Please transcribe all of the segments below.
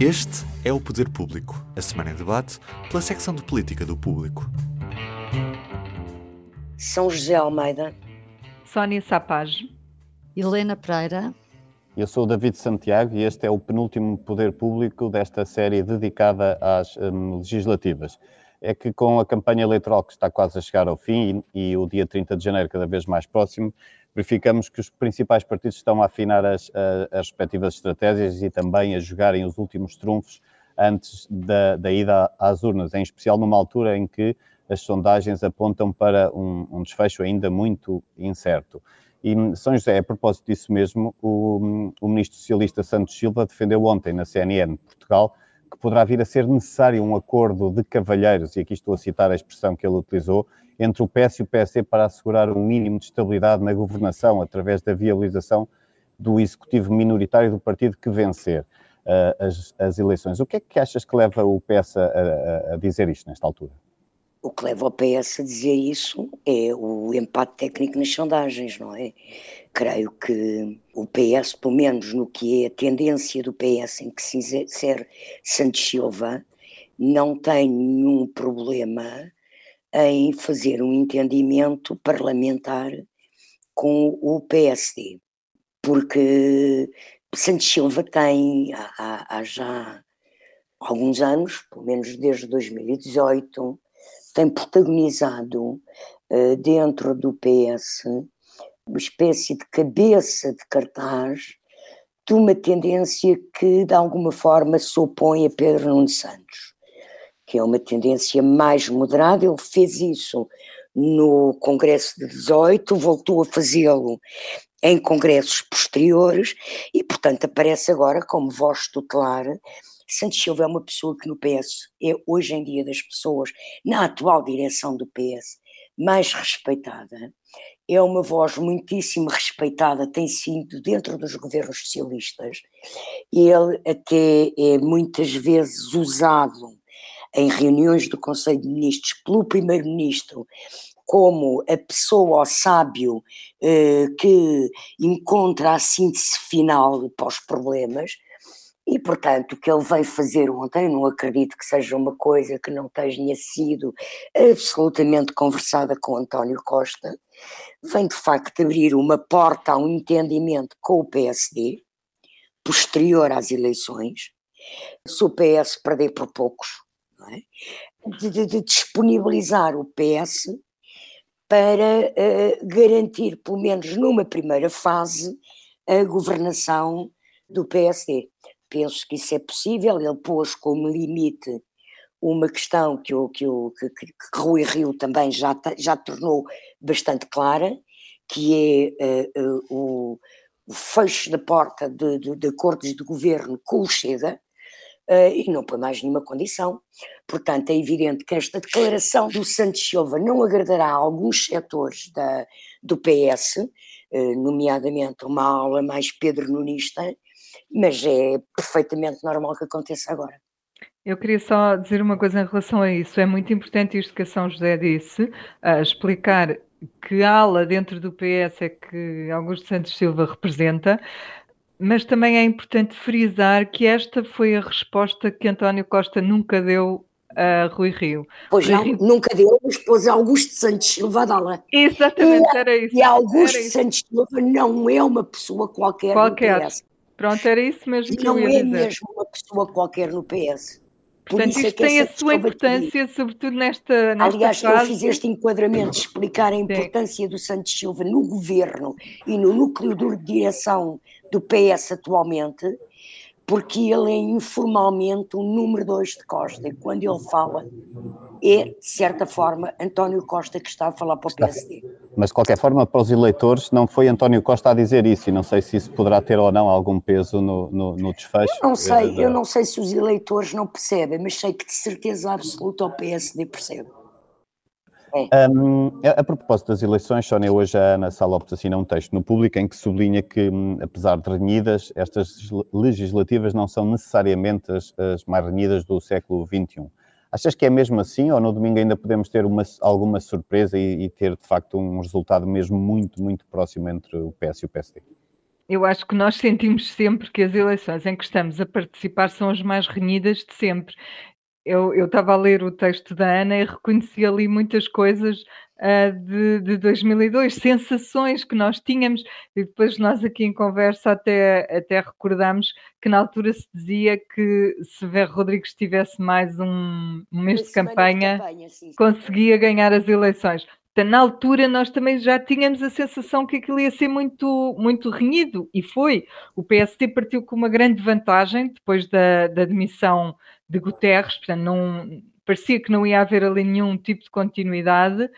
Este é o Poder Público, a semana em debate pela secção de política do Público. São José Almeida, Sónia Sapage, Helena Pereira. Eu sou o David Santiago e este é o penúltimo Poder Público desta série dedicada às um, legislativas. É que com a campanha eleitoral que está quase a chegar ao fim e, e o dia 30 de janeiro cada vez mais próximo, verificamos que os principais partidos estão a afinar as, as respectivas estratégias e também a jogarem os últimos trunfos antes da, da, ida às urnas, em especial numa altura em que as sondagens apontam para um, um desfecho ainda muito incerto. E São José, a propósito disso mesmo, o, o ministro socialista Santos Silva defendeu ontem na CNN Portugal que poderá vir a ser necessário um acordo de cavalheiros, e aqui estou a citar a expressão que ele utilizou, entre o PS e o PSD para assegurar um mínimo de estabilidade na governação através da viabilização do executivo minoritário do partido que vencer uh, as, as, eleições. O que é que achas que leva o PS a, a, a dizer isto nesta altura? O que leva o PS a dizer isso é o empate técnico nas sondagens, não é? Creio que o PS, pelo menos no que é a tendência do PS em que se insere Santos Silva, não tem nenhum problema em fazer um entendimento parlamentar com o PSD, porque Santos Silva tem há, há já alguns anos, pelo menos desde 2018, tem protagonizado uh, dentro do PS uma espécie de cabeça de cartaz de uma tendência que de alguma forma se opõe a Pedro Nuno Santos, que é uma tendência mais moderada, ele fez isso no Congresso de 18, voltou a fazê-lo em congressos posteriores e, portanto, aparece agora como voz tutelar Santos Silva é uma pessoa que no PS é hoje em dia das pessoas, na atual direção do PS, mais respeitada. É uma voz muitíssimo respeitada, tem sido dentro dos governos socialistas. Ele até é muitas vezes usado em reuniões do Conselho de Ministros pelo Primeiro-Ministro como a pessoa ou sábio eh, que encontra a síntese final para os problemas, e, portanto, o que ele veio fazer ontem, não acredito que seja uma coisa que não tenha sido absolutamente conversada com António Costa, vem de facto abrir uma porta a um entendimento com o PSD, posterior às eleições, se o PS perder por poucos, é? de, de, disponibilizar o PS para uh, garantir, pelo menos numa primeira fase, a governação do PSD penso que isso é possível. Ele pôs como limite uma questão que, o, que, o, que, que, que Rui Rio também já, já tornou bastante clara, que é uh, uh, o, o, fecho da porta de, de, de, acordos de governo com o Chega, uh, e não põe mais nenhuma condição. Portanto, é evidente que esta declaração do Santos Silva não agradará a alguns setores da, do PS, nomeadamente uma aula mais Pedro Nunista, mas é perfeitamente normal que aconteça agora. Eu queria só dizer uma coisa em relação a isso. É muito importante isto que a São José disse, explicar que ala dentro do PS é que Augusto Santos Silva representa, mas também é importante frisar que esta foi a resposta que António Costa nunca deu a Rui Rio. Pois Rui não, Rio... nunca deu, mas pôs Augusto Santos Silva dá-la. Exatamente, e, era isso. E Augusto isso. Santos Silva não é uma pessoa qualquer, qualquer. no PS. Pronto, era isso mesmo que não eu ia é dizer. mesmo uma pessoa qualquer no PS. Por Portanto, isso é isto que tem a sua importância, sobretudo nesta, nesta Aliás, fase. eu fiz este enquadramento de explicar a importância do Santos Silva no governo e no núcleo de direção do PS atualmente, porque ele é informalmente o número dois de Costa. E quando ele fala, é, de certa forma, António Costa que está a falar para o PSD. Mas, de qualquer forma, para os eleitores, não foi António Costa a dizer isso, e não sei se isso poderá ter ou não algum peso no, no, no desfecho. Eu não sei, eu não sei se os eleitores não percebem, mas sei que de certeza absoluta o PSD percebe. Um, a, a, propósito das eleições, Sónia, hoje a Ana Sá Lopes assina um texto no público em que sublinha que, apesar de renhidas, estas legislativas não são necessariamente as, as mais renhidas do século XXI. Achas que é mesmo assim ou no domingo ainda podemos ter uma, alguma surpresa e, e, ter de facto um resultado mesmo muito, muito próximo entre o PS e o PSD? eu acho que nós sentimos sempre que as eleições em que estamos a participar são as mais renhidas de sempre. Eu estava a ler o texto da Ana e reconheci ali muitas coisas, hã, de de 2002, sensações que nós tínhamos e depois nós aqui em conversa até até recordámos que na altura se dizia que se Ferro Rodrigues tivesse mais um um mês de semana de campanha, campanha, sim, conseguia ganhar as eleições. Portanto, na altura nós também já tínhamos a sensação que aquilo ia ser muito muito renhido e foi. O PSD partiu com uma grande vantagem depois da da demissão de Guterres, portanto não parecia que não ia haver ali nenhum tipo de continuidade,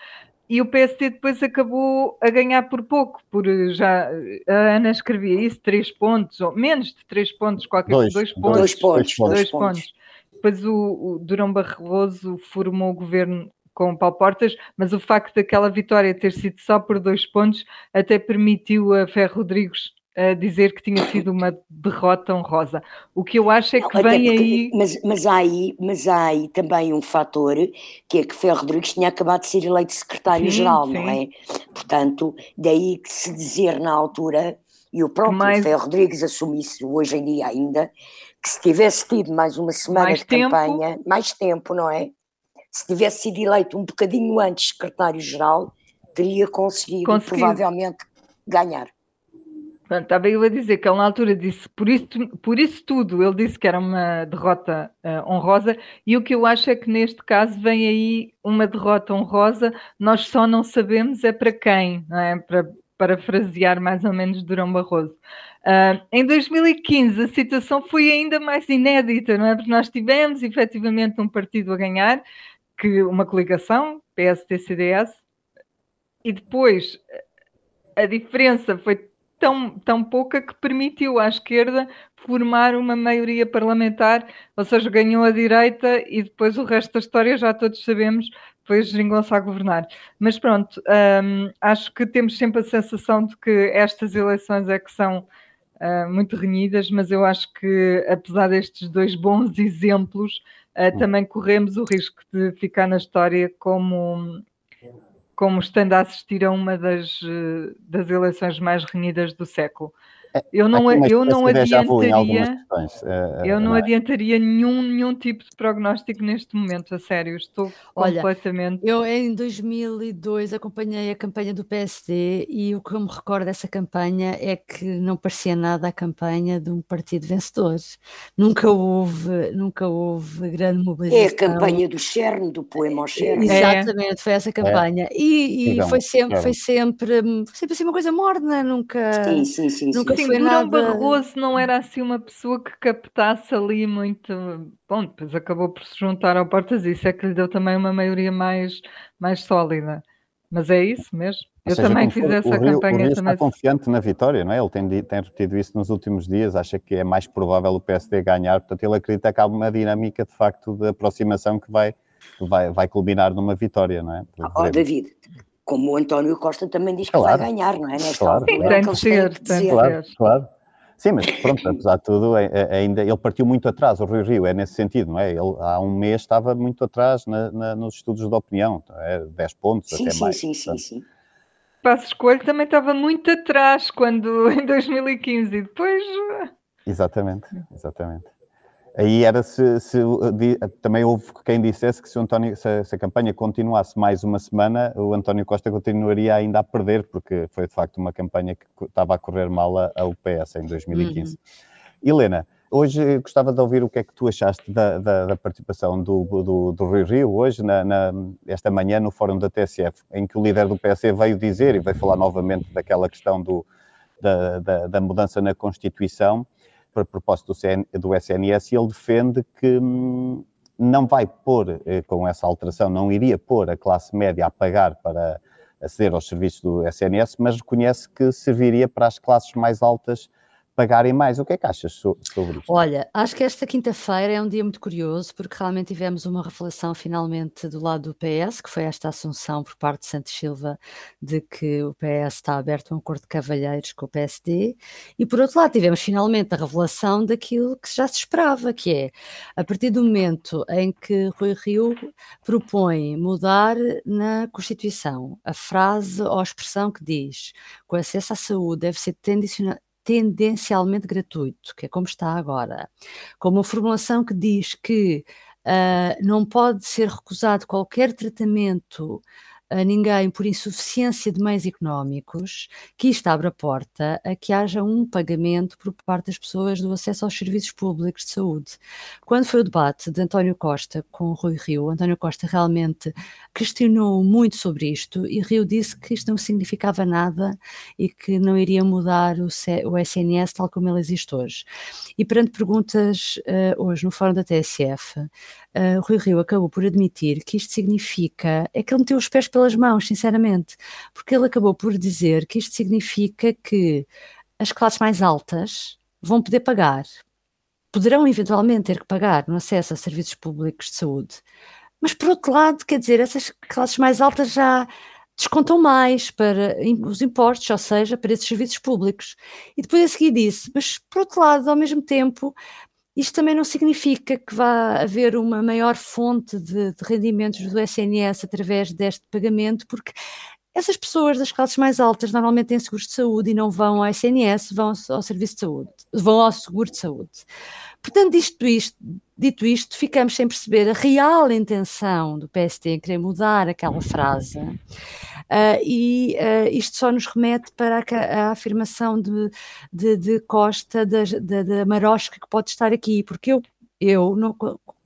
e o PSD depois acabou a ganhar por pouco, por já a Ana escrevia isso, 3 pontos ou menos de 3 pontos, qualquer Dois, 2 dois, pontos. Dois pontos, dois 2 pontos. pontos. Depois o o Durão Barroso formou o governo com o Paulo Portas, mas o facto daquela vitória ter sido só por 2 pontos até permitiu a Ferro Rodrigues, hã, dizer que tinha sido uma derrota honrosa. O que eu acho é Não, que até vem porque aí mas mas há aí mas há aí também um fator, que é que Ferro Rodrigues tinha acabado de ser eleito secretário-geral, não é? Portanto, daí que se dizer na altura, e o próprio mais Ferro Rodrigues assume isso hoje em dia ainda, que se tivesse tido mais uma semana mais de tempo campanha, mais tempo, não é? Se tivesse sido eleito um bocadinho antes secretário-geral, teria conseguido conseguiu. provavelmente ganhar. Estava eu a dizer que ele na altura disse por isso por isso tudo, ele disse que era uma derrota, hã, honrosa, e o que eu acho é que neste caso vem aí uma derrota honrosa, nós só não sabemos é para quem, não é? Para parafrasear mais ou menos Durão Barroso. Hã, em 2015 a situação foi ainda mais inédita, não é? Porque nós tivemos efetivamente um partido a ganhar, que uma coligação, PSD-CDS, e depois a diferença foi tão tão pouca que permitiu à esquerda formar uma maioria parlamentar, ou seja, ganhou a direita e depois o resto da história já todos sabemos, foi geringonça a governar. Mas pronto, hum, acho que temos sempre a sensação de que estas eleições é que são, hã, muito renhidas, mas eu acho que apesar destes 2 bons exemplos, Hum. também corremos o risco de ficar na história como como estando a assistir a uma das das eleições mais renhidas do século. É, Eu não a uma eu não adiantaria questões, eu não é? adiantaria nenhum nenhum tipo de prognóstico neste momento, a sério, estou Olha, completamente eu em 2002 acompanhei a campanha do PSD e o que eu me recordo dessa campanha é que não parecia nada a campanha de um partido vencedor. Nunca houve nunca houve grande É a mobilização. campanha do Cerne, do poema ao Cerne. É. Exatamente, foi essa É. campanha. E e Digam, foi sempre foi sempre foi sempre assim uma coisa morna, nunca Sim, sim, sim, sim, nunca sim. Durão nada Barroso não era assim uma pessoa que captasse ali muito bom, depois acabou por se juntar ao Portas, isso é que lhe deu também uma maioria mais mais sólida. Mas é isso mesmo. Ou Eu seja, também fiz o essa Rio, o campanha Rio está também. confiante na vitória, não é? Ele tem, tem repetido isso nos últimos dias, acha que é mais provável o PSD ganhar, portanto ele acredita que há uma dinâmica de facto de aproximação que vai, que vai, vai culminar numa vitória, não é? Ó Veremos. David, como o António Costa também diz que Claro. vai ganhar, não é? Nesta Claro, altura, Sim, é o tem de ser, tem de. Claro, ser. claro. Sim, mas pronto, apesar de tudo, é- é- ainda ele partiu muito atrás, o Rio Rio, é nesse sentido, não é? Ele há um mês estava muito atrás na- na- nos estudos de opinião, é 10 pontos, Sim, até sim, mais. sim, sim, portanto, sim. Passo Escolho também estava muito atrás quando em 2015 e depois Exatamente, exatamente. Aí era se, se também houve quem dissesse que se, António, se, a, se a campanha continuasse mais uma semana, o António Costa continuaria ainda a perder, porque foi de facto uma campanha que estava a correr mal ao PS em 2015. Helena, hoje gostava de ouvir o que é que tu achaste da, da- da participação do, do, do Rio Rio hoje, na, na- esta manhã, no fórum da TSF, em que o líder do PS veio dizer e veio falar novamente daquela questão do, da, da, da mudança na Constituição, para propósito do, CN, do SNS, ele defende que hum, não vai pôr, eh, com essa alteração, não iria pôr a classe média a pagar para aceder aos serviços do SNS, mas reconhece que serviria para as classes mais altas pagarem mais. O que é que achas so- sobre isto? Olha, acho que esta quinta-feira é um dia muito curioso, porque realmente tivemos uma reflexão finalmente do lado do PS, que foi esta assunção por parte de Santos Silva de que o PS está aberto a um acordo de cavalheiros com o PSD, e por outro lado tivemos finalmente a revelação daquilo que já se esperava, que é, a partir do momento em que Rui Rio propõe mudar na Constituição a frase ou a expressão que diz que o acesso à saúde deve ser tendencialmente gratuito, que é como está agora, com uma formulação que diz que uh, não pode ser recusado qualquer tratamento a ninguém por insuficiência de meios económicos, que isto abre a porta a que haja um pagamento por parte das pessoas do acesso aos serviços públicos de saúde. Quando foi o debate de António Costa com Rui Rio, António Costa realmente questionou muito sobre isto e Rio disse que isto não significava nada e que não iria mudar o, o SNS tal como ele existe hoje. E perante perguntas uh, hoje no Fórum da TSF, uh, Rui Rio acabou por admitir que isto significa, é que ele meteu os pés pelas mãos, sinceramente, porque ele acabou por dizer que isto significa que as classes mais altas vão poder pagar, poderão eventualmente ter que pagar no acesso a serviços públicos de saúde, mas por outro lado, quer dizer, essas classes mais altas já descontam mais para os impostos, ou seja, para esses serviços públicos. E depois a seguir disse, mas por outro lado, ao mesmo tempo, isto também não significa que vá haver uma maior fonte de, de rendimentos do SNS através deste pagamento, porque essas pessoas das classes mais altas normalmente têm seguros de saúde e não vão ao SNS, vão ao, serviço de saúde, vão ao seguro de saúde. Portanto, dito isto, dito isto, ficamos sem perceber a real intenção do PST em querer mudar aquela frase. Uh, e uh, isto só nos remete para a, a afirmação de, de, de Costa, da, marosca que pode estar aqui, porque eu, eu não,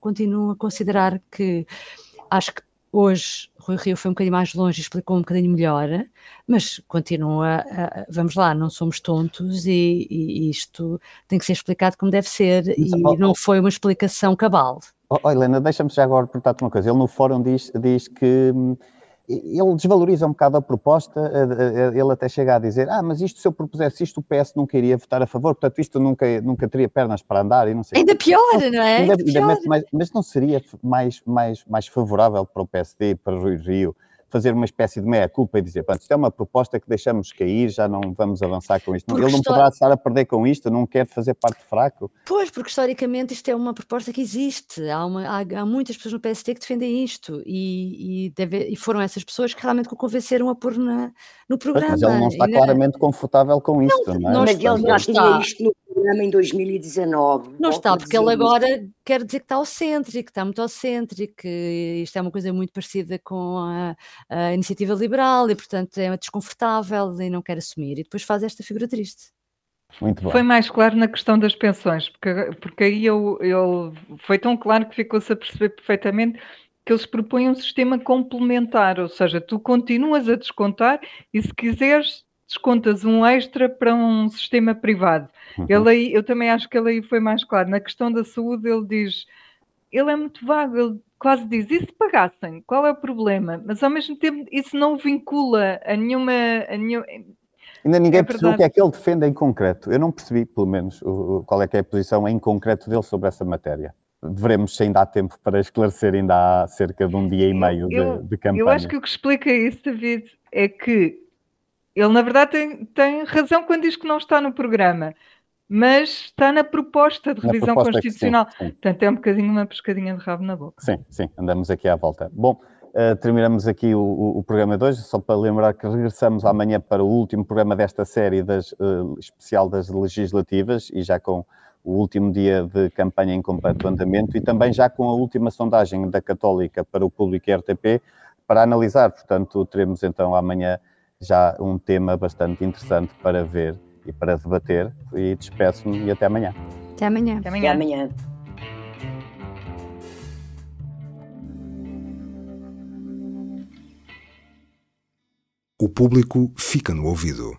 continuo a considerar que acho que hoje Rui Rio foi um bocadinho mais longe e explicou um bocadinho melhor, mas continua, a, vamos lá, não somos tontos e, e, isto tem que ser explicado como deve ser e não foi uma explicação cabal. Oh, oh Helena, deixa-me já agora perguntar-te uma coisa. Ele no fórum diz, diz que hum, ele desvaloriza um bocado a proposta, ele até chega a dizer, ah, mas isto se eu propusesse isto, o PS nunca iria votar a favor, portanto isto nunca, nunca teria pernas para andar e não sei. Ainda pior, não é? Ainda, ainda mais, mas não seria mais, mais, mais favorável para o PSD, para o Rui Rio, fazer uma espécie de meia-culpa e dizer, pronto, isto é uma proposta que deixamos cair, já não vamos avançar com isto. Porque Ele não poderá estar a perder com isto, não quer fazer parte fraco. Pois, porque historicamente isto é uma proposta que existe, há, uma, há, há muitas pessoas no PST que defendem isto e, e, deve, e, foram essas pessoas que realmente o convenceram a pôr na, no programa. Mas ele não está claramente confortável com isto, não, não é? Mas ele já tinha isto no programa em 2019. Não está, porque ele agora quer dizer que está ao centro, que está muito ao centro, que isto é uma coisa muito parecida com a, a iniciativa liberal e, portanto, é desconfortável e não quer assumir. E depois faz esta figura triste. Muito bom. Foi mais claro na questão das pensões, porque, porque aí eu, eu, foi tão claro que ficou-se a perceber perfeitamente que eles propõem um sistema complementar, ou seja, tu continuas a descontar e se quiseres descontas um extra para um sistema privado. Uhum. Ele aí, eu também acho que ele aí foi mais claro. Na questão da saúde, ele diz, ele é muito vago, ele quase diz, e se pagassem, qual é o problema? Mas ao mesmo tempo isso não vincula a nenhuma. A nenhum... Ainda ninguém é percebeu o que é que ele defende em concreto. Eu não percebi, pelo menos, o, qual é que é a posição em concreto dele sobre essa matéria. Veremos se ainda há tempo para esclarecer, ainda há cerca de um dia e meio eu, de, de campanha. Eu acho que o que explica isso, David, é que ele, na verdade, tem, tem razão quando diz que não está no programa, mas está na proposta de revisão proposta constitucional. Sim, sim. Portanto, é um bocadinho uma pescadinha de rabo na boca. Sim, sim, andamos aqui à volta. Bom, uh, terminamos aqui o, o, o, programa de hoje, só para lembrar que regressamos amanhã para o último programa desta série das, uh, especial das legislativas e já com o último dia de campanha em completo andamento e também já com a última sondagem da Católica para o público RTP para analisar. Portanto, teremos então amanhã já um tema bastante interessante para ver e para debater. E despeço-me e até amanhã. Até amanhã. Até amanhã. Até amanhã. O público fica no ouvido.